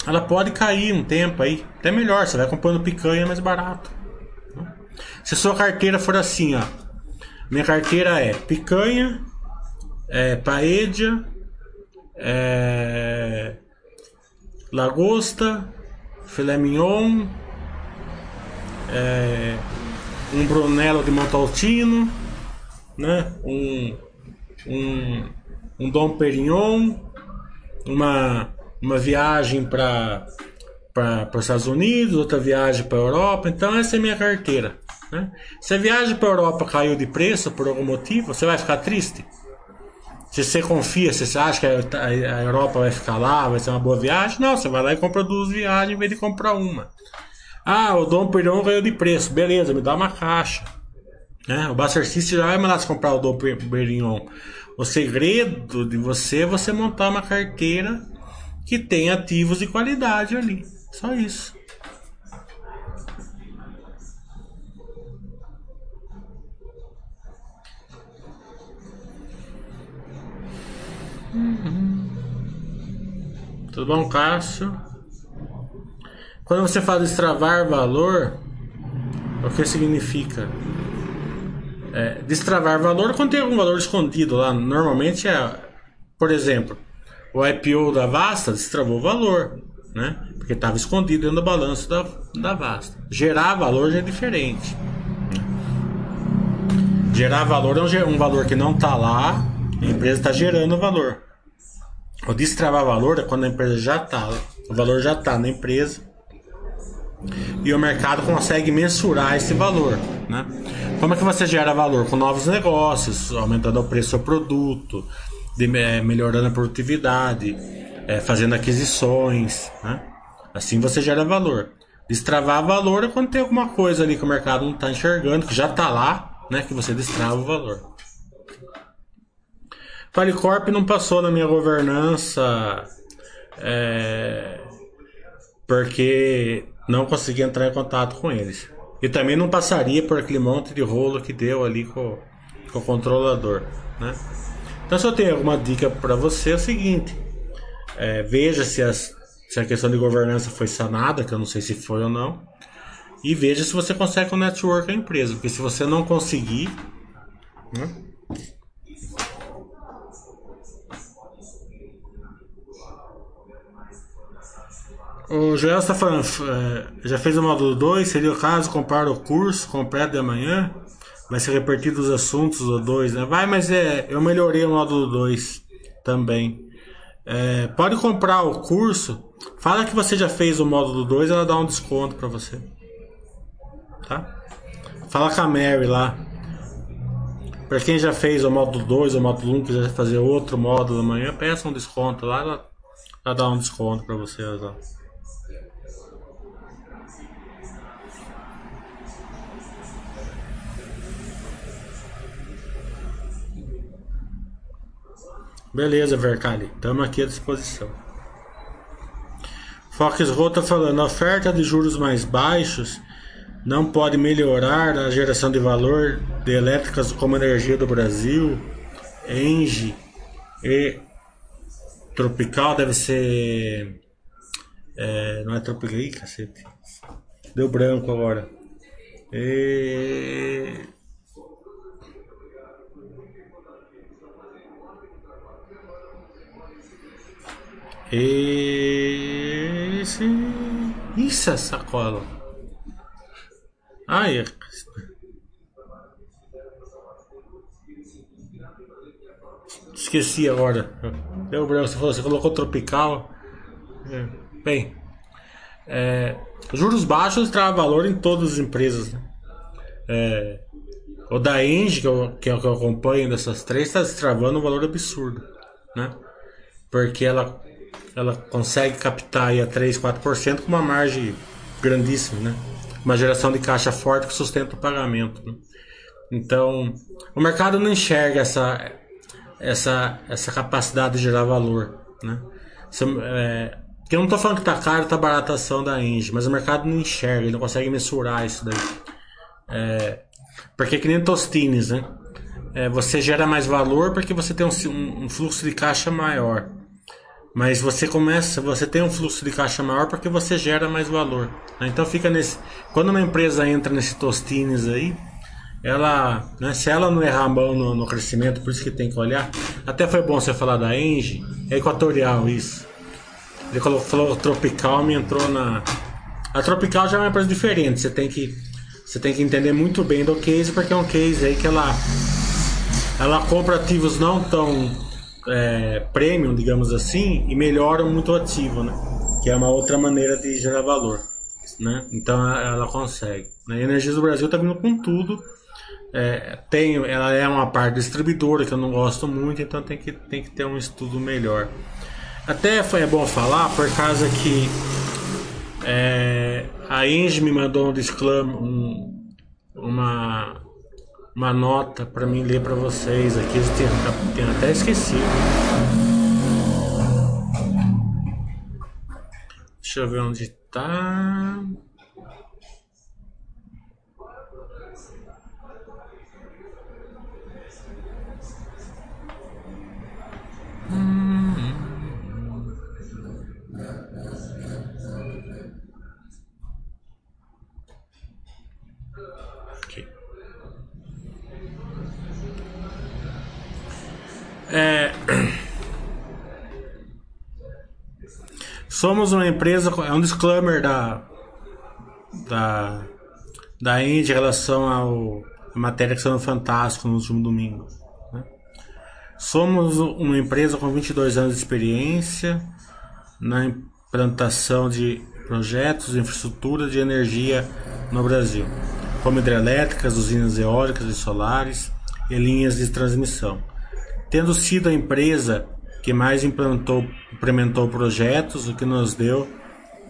ela pode cair um tempo aí. Até melhor, você vai comprando picanha mais barato. Se a sua carteira for assim, ó. Minha carteira é picanha, é paella, é lagosta, filé mignon, é, um brunello de Montaltino, né? Um, um, um Dom Perignon, uma uma viagem para para os Estados Unidos, outra viagem para a Europa. Então essa é minha carteira. Né? Se a viagem para a Europa caiu de preço por algum motivo, você vai ficar triste? Se você confia, se você acha que a Europa vai ficar lá, vai ser uma boa viagem, não, você vai lá e compra duas viagens em vez de comprar uma. Ah, o Dom Perignon ganhou de preço. Beleza, me dá uma caixa. Né? O Buster System já vai mandar você comprar o Dom Perignon. O segredo de você é você montar uma carteira que tem ativos de qualidade ali. Só isso. Uhum. Tudo bom, Cássio? Quando você fala destravar valor, o que significa? É, destravar valor quando tem algum valor escondido lá. Normalmente é, por exemplo, o IPO da Vasta destravou o valor, né? Porque estava escondido dentro do balanço da, da Vasta. Gerar valor já é diferente. Gerar valor é um, um valor que não está lá, a empresa está gerando valor. O destravar valor é quando a empresa já está, o valor já está na empresa e o mercado consegue mensurar esse valor, né? Como é que você gera valor? Com novos negócios, aumentando o preço do produto, de, é, melhorando a produtividade, é, fazendo aquisições, né? Assim você gera valor. Destravar valor é quando tem alguma coisa ali que o mercado não está enxergando, que já está lá, né? Que você destrava o valor. Falicorp não passou na minha governança é, porque não consegui entrar em contato com eles. E também não passaria por aquele monte de rolo que deu ali com, com o controlador, né? Então, se eu tenho alguma dica para você, é o seguinte: é, veja se, as, se a questão de governança foi sanada, que eu não sei se foi ou não, e veja se você consegue um network a empresa, porque se você não conseguir, né? O Joel está falando, é, já fez o módulo 2, seria o caso comprar o curso completo de amanhã? Vai ser repetido os assuntos do 2, né? Vai, mas é, eu melhorei o módulo 2 também. É, pode comprar o curso, fala que você já fez o módulo 2, ela dá um desconto para você. Tá? Fala com a Mary lá. Para quem já fez o módulo 2 ou o módulo 1, um, quiser fazer outro módulo amanhã, peça um desconto lá, ela, ela dá um desconto para você. Ó. Beleza, Vercali. Estamos aqui à disposição. Fox Rota falando, a oferta de juros mais baixos não pode melhorar a geração de valor de elétricas como Energia do Brasil, Engie e Tropical deve ser. É, não é Tropical, Ih, cacete. Deu branco agora. E Esse. Isso é sacola. Ai, Esqueci agora. Deu branco. Você, falou, você colocou tropical. É. Bem, é, juros baixos traz valor em todas as empresas. Né? É, o da Engie, que, que, é o que eu acompanho dessas três, está travando um valor absurdo. Né? Porque ela ela consegue captar aí a 3, 4% com uma margem grandíssima, né? Uma geração de caixa forte que sustenta o pagamento. Né? Então, o mercado não enxerga essa, essa, essa capacidade de gerar valor, né? Se, é, eu não estou falando que está caro, está barata a ação da Engie, mas o mercado não enxerga, ele não consegue mensurar isso daí. É, porque é que nem Tostines, né? É, você gera mais valor porque você tem um, um fluxo de caixa maior. Mas você começa, você tem um fluxo de caixa maior porque você gera mais valor. Né? Então fica nesse. Quando uma empresa entra nesse Tostines aí, ela, né, se ela não errar a mão no, no, crescimento, por isso que tem que olhar. Até foi bom você falar da Engie, é equatorial isso. Ele falou, falou Tropical me entrou na. A Tropical já é uma empresa diferente, você tem que você tem que entender muito bem do case, porque é um case aí que ela ela compra ativos não tão é, premium, digamos assim, e melhoram muito o ativo, né? Que é uma outra maneira de gerar valor, né? Então ela consegue. Né? A Energias do Brasil está vindo com tudo. É, tem, ela é uma parte distribuidora que eu não gosto muito, então tem que, tem que ter um estudo melhor. Até foi bom falar por causa que é, A Inge me mandou um disclaimer, um, uma, uma nota para mim ler para vocês aqui. Eu tenho, até esquecido. Deixa eu ver onde tá. É... Somos uma empresa, é um disclaimer da da da Indy em relação ao a matéria que saiu no Fantástico no último domingo. Né? Somos uma empresa com 22 anos de experiência na implantação de projetos de infraestrutura de energia no Brasil, como hidrelétricas, usinas eólicas e solares e linhas de transmissão tendo sido a empresa que mais implementou projetos, o que nos deu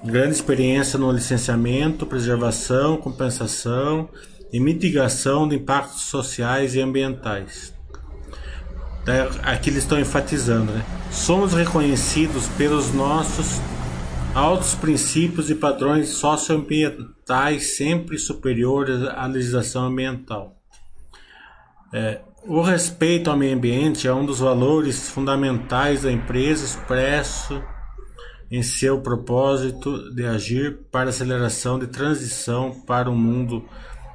grande experiência no licenciamento, preservação, compensação e mitigação de impactos sociais e ambientais. Aqui eles estão enfatizando, né? Somos reconhecidos pelos nossos altos princípios e padrões socioambientais sempre superiores à legislação ambiental. É, o respeito ao meio ambiente é um dos valores fundamentais da empresa expresso em seu propósito de agir para a aceleração de transição para um mundo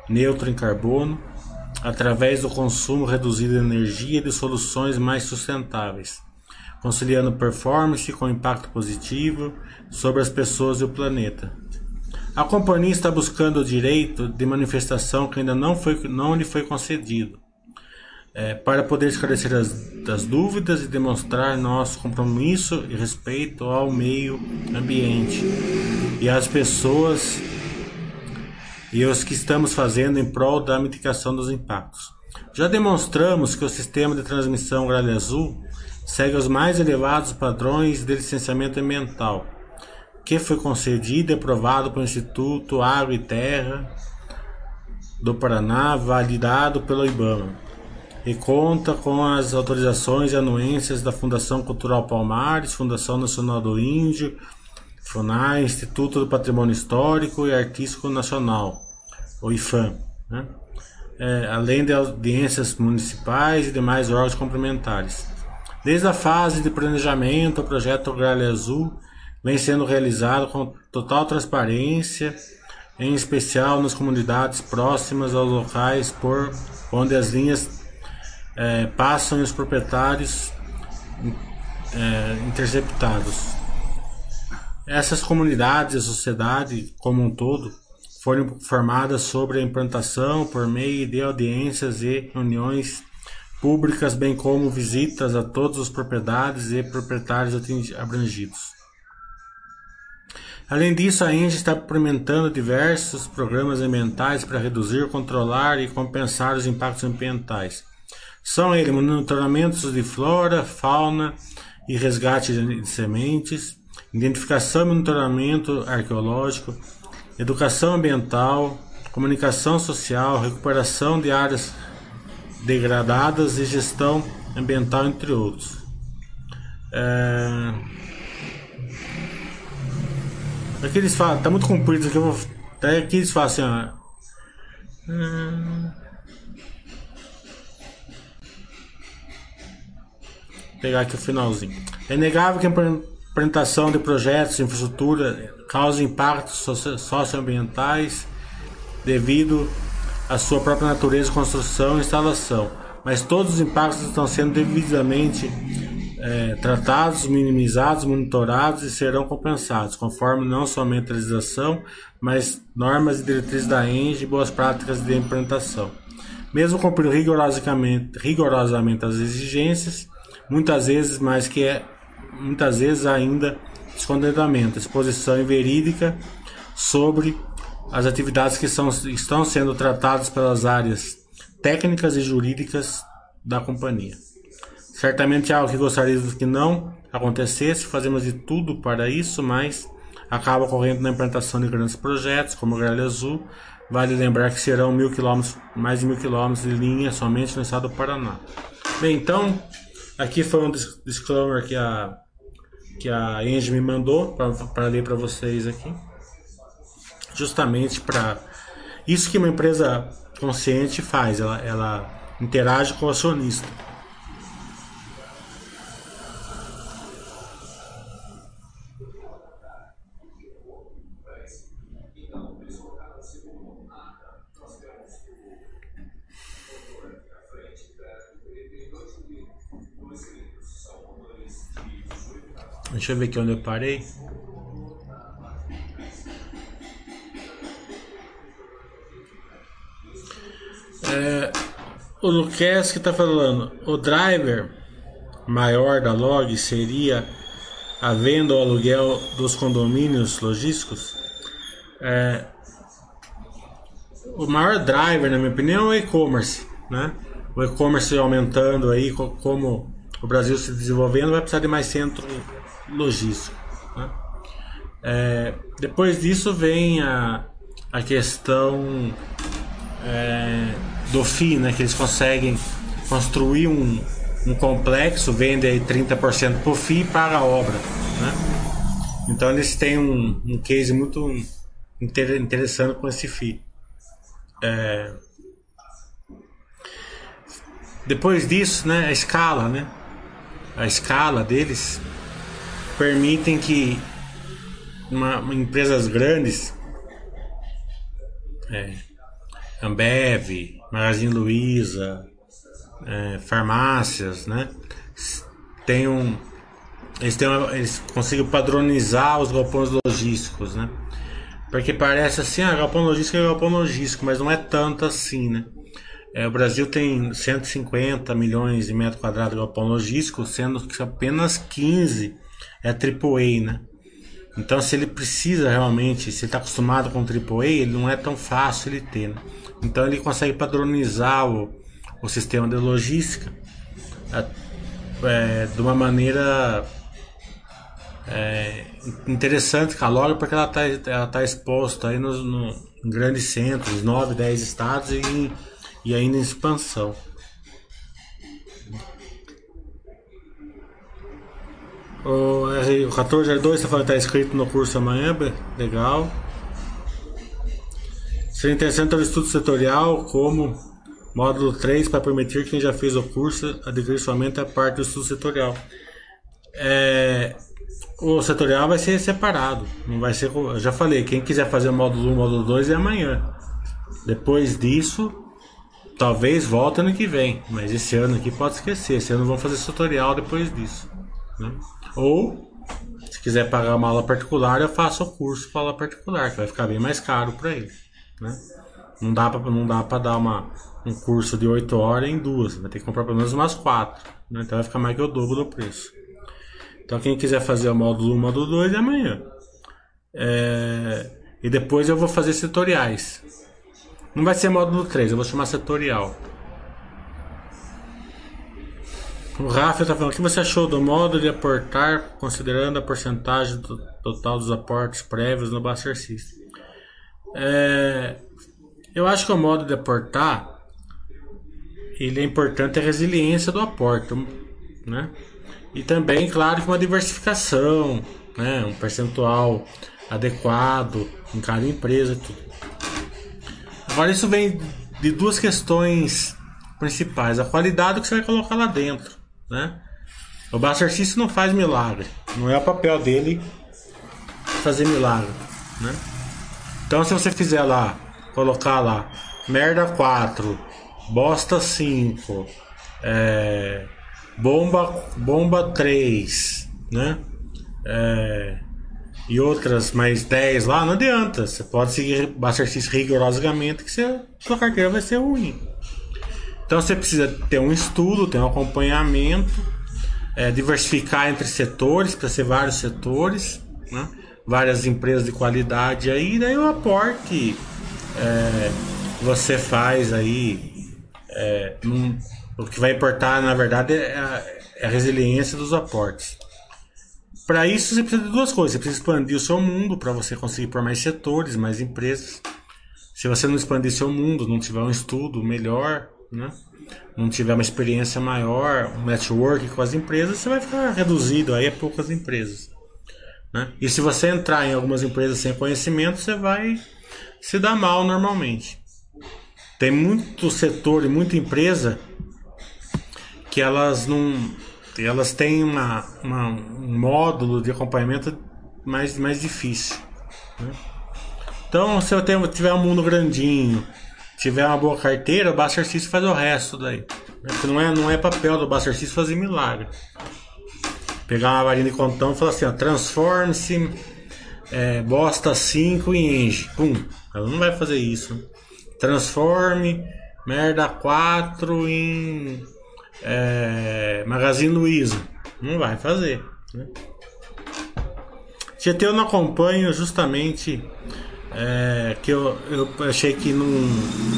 neutro em carbono, através do consumo reduzido de energia e de soluções mais sustentáveis, conciliando performance com impacto positivo sobre as pessoas e o planeta. A companhia está buscando o direito de manifestação que ainda não, foi, não lhe foi concedido é, para poder esclarecer as, as dúvidas e demonstrar nosso compromisso e respeito ao meio ambiente e às pessoas e os que estamos fazendo em prol da mitigação dos impactos. Já demonstramos que o sistema de transmissão Gralha Azul segue os mais elevados padrões de licenciamento ambiental, que foi concedido e aprovado pelo Instituto Água e Terra do Paraná, validado pelo IBAMA e conta com as autorizações e anuências da Fundação Cultural Palmares, Fundação Nacional do Índio, FUNAI, Instituto do Patrimônio Histórico e Artístico Nacional, o IFAM, né? é, além de audiências municipais e demais órgãos complementares. Desde a fase de planejamento, o projeto Gralha Azul vem sendo realizado com total transparência, em especial nas comunidades próximas aos locais por onde as linhas é, passam e os proprietários é, interceptados. Essas comunidades, a sociedade como um todo, foram formadas sobre a implantação por meio de audiências e reuniões públicas, bem como visitas a todas as propriedades e proprietários abrangidos. Além disso, a Engie está implementando diversos programas ambientais para reduzir, controlar e compensar os impactos ambientais são eles monitoramentos de flora, fauna e resgate de sementes, identificação e monitoramento arqueológico, educação ambiental, comunicação social, recuperação de áreas degradadas e gestão ambiental, entre outros. É... Aqui eles falam, tá muito comprido aqui, eu vou... até aqui eles falam assim, ó. Hum... pegar aqui o finalzinho. É inegável que a implementação de projetos de infraestrutura causa impactos socioambientais devido à sua própria natureza, construção e instalação, mas todos os impactos estão sendo devidamente é, tratados, minimizados, monitorados e serão compensados, conforme não somente a legislação, mas normas e diretrizes da ENGE e boas práticas de implementação. Mesmo cumprindo rigorosamente, rigorosamente as exigências, muitas vezes mais que é muitas vezes ainda descontentamento, exposição inverídica sobre as atividades que são, estão sendo tratadas pelas áreas técnicas e jurídicas da companhia. Certamente é algo que gostaríamos que não acontecesse, fazemos de tudo para isso, mas acaba ocorrendo na implantação de grandes projetos, como o Gralha Azul. Vale lembrar que serão mil quilômetros, mais de mil quilômetros de linha somente no estado do Paraná. Bem, então, aqui foi um disclaimer que a, que a Engie me mandou para ler para vocês aqui. Justamente para. Isso que uma empresa consciente faz, ela, ela interage com o acionista. Deixa eu ver aqui onde eu parei. É, o Luquez que está falando, o driver maior da log seria a venda ou aluguel dos condomínios logísticos. É, o maior driver, na minha opinião, é o e-commerce, né? O e-commerce aumentando aí, como o Brasil se desenvolvendo, vai precisar de mais centro logístico. Né? É, depois disso vem a, a questão é, do FII, né, que eles conseguem construir um, um complexo, vendem aí 30% por FII e paga a obra. Né? Então eles têm um, um case muito interessante com esse FII. É, depois disso, né, a escala, né? A escala deles permitem que uma, empresas grandes, é, Ambev, Magazine Luiza, é, farmácias, né, tenham eles, têm eles conseguem padronizar os galpões logísticos, né? Porque parece assim, ah, galpão logístico é galpão logístico, mas não é tanto assim, né? É, o Brasil tem 150 milhões de metros quadrados de galpão logístico, sendo que apenas 15 é AAA, né? Então, se ele precisa realmente, se ele está acostumado com AAA, ele não é tão fácil ele ter. Né? Então, ele consegue padronizar o, o sistema de logística é, de uma maneira é, interessante com a Log, porque ela está ela tá exposta aí nos, no, em grandes centros, 9, 10 estados e, e ainda em expansão. O, o 1402 você falou que está escrito no curso amanhã, legal. Seria interessante o estudo setorial como módulo 3 para permitir quem já fez o curso adquirir somente a parte do estudo setorial. É, o setorial vai ser separado, não vai ser. Eu já falei, quem quiser fazer módulo 1, módulo 2 é amanhã. Depois disso, talvez volte ano que vem, mas esse ano aqui pode esquecer. Esse ano vão fazer tutorial depois disso. Né? Ou, se quiser pagar uma aula particular, eu faço o curso para aula particular, que vai ficar bem mais caro para ele. Né? Não dá para não dá para dar uma, um curso de 8 horas em duas, vai ter que comprar pelo menos umas 4. Né? Então vai ficar mais que o dobro do preço. Então quem quiser fazer o módulo 1, módulo 2 é amanhã. É... E depois eu vou fazer setoriais. Não vai ser módulo 3, eu vou chamar setorial. O Rafa está falando, o que você achou do modo de aportar, considerando a porcentagem do total dos aportes prévios no Buster System? É, eu acho que o modo de aportar, ele é importante a resiliência do aporte, né? E também, claro, que uma diversificação, né? Um percentual adequado em cada empresa, tudo. Agora isso vem de duas questões principais: a qualidade que você vai colocar lá dentro né? O Buster System não faz milagre, não é o papel dele fazer milagre, né? Então se você fizer lá, colocar lá merda 4, bosta 5, é, bomba bomba 3, né? É, e outras mais 10 lá, não adianta. Você pode seguir Buster System rigorosamente que você, sua carteira vai ser ruim. Então você precisa ter um estudo, ter um acompanhamento, é, diversificar entre setores, para ser vários setores, né? várias empresas de qualidade aí, daí o aporte é, você faz aí, é, o que vai importar na verdade é a, é a resiliência dos aportes. para isso você precisa de duas coisas. Você precisa expandir o seu mundo para você conseguir por mais setores, mais empresas. Se você não expandir seu mundo, não tiver um estudo melhor, né? não tiver uma experiência maior, um network com as empresas, você vai ficar reduzido aí a poucas empresas. Né? E se você entrar em algumas empresas sem conhecimento, você vai se dar mal normalmente. Tem muito setor e muita empresa que elas não. Elas têm uma, uma um módulo de acompanhamento mais, mais difícil. Né? Então, se eu tiver um mundo grandinho, tiver uma boa carteira, o Buster System faz o resto daí. Porque não é, não é papel do Buster System fazer milagre. Pegar uma varinha de contão e falar assim, ó, transforme-se é, bosta 5 em enge. Pum. Ela não vai fazer isso. Transforme merda 4 em é, Magazine Luiza. Não vai fazer. Né? GT eu não acompanho justamente é, que eu, eu achei que, não,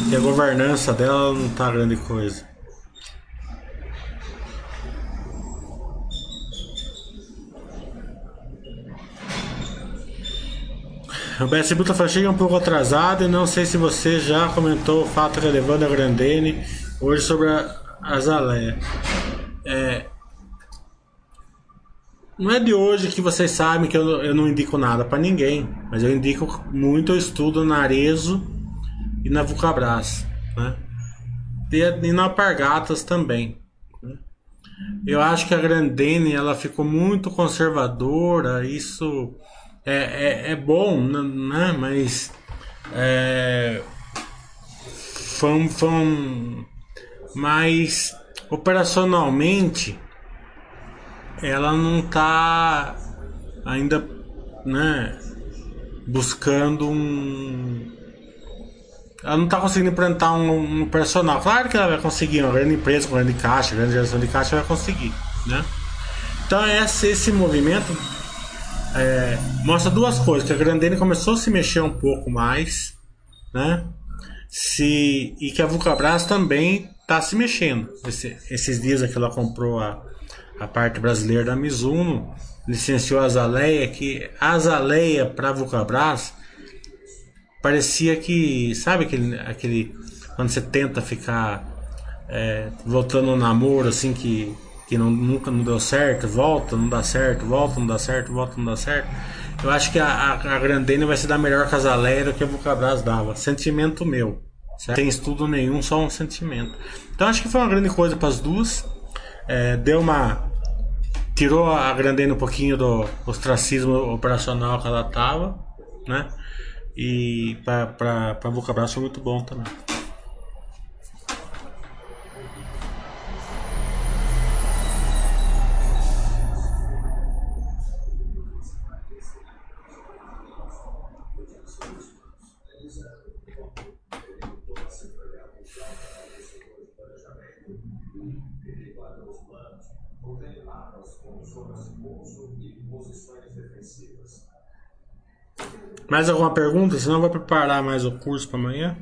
que a governança dela não tá grande coisa. O BS Bruta falou, chega um pouco atrasado e não sei se você já comentou o fato relevante da Grandene hoje sobre a Azaleia. É, não é de hoje que vocês sabem que eu, eu não indico nada para ninguém, mas eu indico muito eu estudo na Arezo e na Vulcabras, né? E, e na Pargatas também. Né? Eu acho que a Grandene ela ficou muito conservadora, isso é, é, é bom, né? Mas é, foi, mas operacionalmente ela não está ainda, né, buscando um ela não está conseguindo implantar um, um, personal. Claro que ela vai conseguir, uma grande empresa, grande caixa, grande geração de caixa vai conseguir, né? Então esse, esse movimento é, mostra duas coisas, que a Grandene começou a se mexer um pouco mais, né? Se, e que a Vulcabras também está se mexendo. Esse, esses dias aqui ela comprou a, a parte brasileira da Mizuno, licenciou a Azaleia, que a Azaleia para Vulcabras parecia que, sabe aquele, aquele quando você tenta ficar é, voltando no namoro assim que, que não, nunca não deu certo, volta, não dá certo, volta, não dá certo, volta, não dá certo. Eu acho que a, a, a Grandene vai se dar melhor que a Azaleia do que a Vulcabras dava. Sentimento meu. Certo? Sem estudo nenhum, só um sentimento. Então acho que foi uma grande coisa para as duas é, deu uma. tirou a Grandene um pouquinho do ostracismo operacional que ela tava, né? E para a Vulcabras foi muito bom também. Mais alguma pergunta? Senão eu vou preparar mais o curso para amanhã.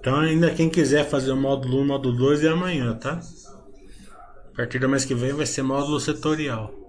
Então ainda quem quiser fazer o módulo 1, módulo 2 é amanhã, tá? A partir do mês que vem vai ser módulo setorial.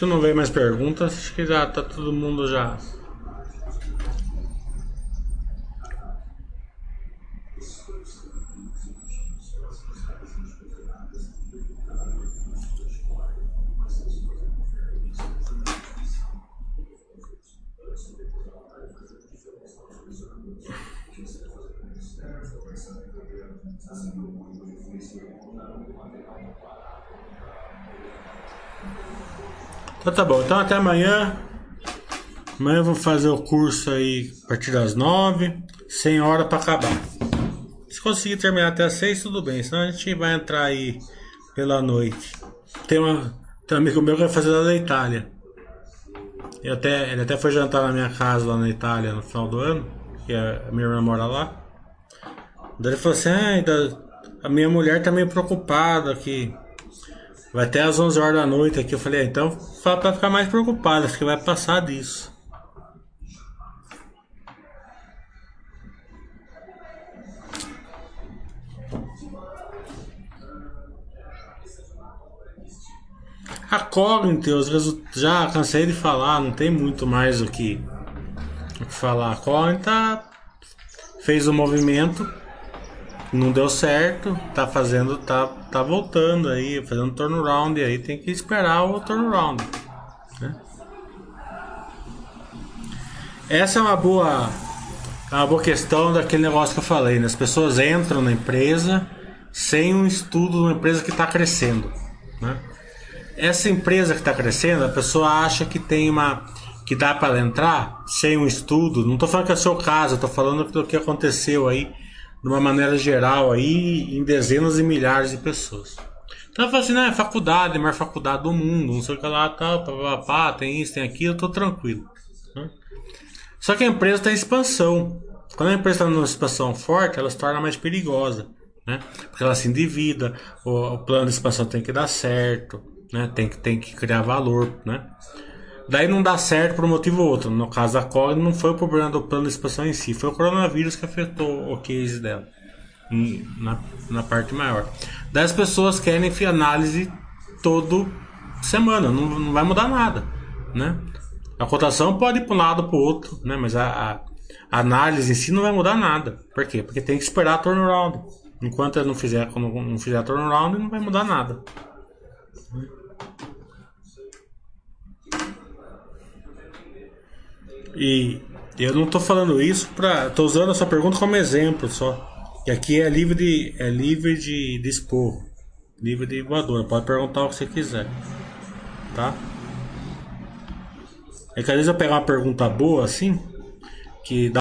Que não veio mais perguntas, acho que já tá todo mundo já Então tá bom, então até amanhã. Amanhã eu vou fazer o curso aí a partir das 9, 100 horas para acabar. Se conseguir terminar até as 6, tudo bem, senão a gente vai entrar aí pela noite. Tem, uma, tem um amigo meu que vai fazer lá da Itália. Ele até, ele até foi jantar na minha casa lá na Itália no final do ano, que a minha irmã mora lá. Daí ele falou assim: ah, a minha mulher tá meio preocupada que vai até às 11 horas da noite aqui. Eu falei: ah, então fala pra ficar mais preocupada, acho que vai passar disso. A Cognite, já cansei de falar, não tem muito mais o que, o que falar. A Cognite tá, fez o movimento, não deu certo, tá fazendo, tá, tá voltando aí, fazendo turnaround aí, tem que esperar o turnaround. Né? Essa é uma boa, é uma boa questão daquele negócio que eu falei, né? As pessoas entram na empresa sem um estudo de uma empresa que está crescendo, né? essa empresa que está crescendo, a pessoa acha que tem uma que dá para entrar sem um estudo. Não estou falando que é o seu caso, estou falando do que aconteceu aí de uma maneira geral aí em dezenas e milhares de pessoas. Então eu falo assim, né, faculdade, maior faculdade do mundo, não sei o que lá, tá, pá, pá, tem isso, tem aquilo, eu tô tranquilo. Né? Só que a empresa está em expansão. Quando a empresa está numa expansão forte, ela se torna mais perigosa, né? Porque ela se endivida, o, o plano de expansão tem que dar certo, né? Tem que, tem que criar valor, né? Daí não dá certo por um motivo ou outro. No caso da Cogni, não foi o problema do plano de expansão em si, foi o coronavírus que afetou o case dela, em, na, na parte maior. Daí as pessoas querem análise todo semana, não, não vai mudar nada, né? A cotação pode ir para um lado para o outro, né? Mas a, a, análise em si não vai mudar nada. Por quê? Porque tem que esperar a turnaround. Enquanto ela não fizer, não fizer a turnaround, não vai mudar nada. E eu não estou falando isso para, estou usando a sua pergunta como exemplo só. E aqui é livre de é livre de dispor, livre de voadora. Pode perguntar o que você quiser, tá? É que às vezes eu pegar uma pergunta boa assim, que dá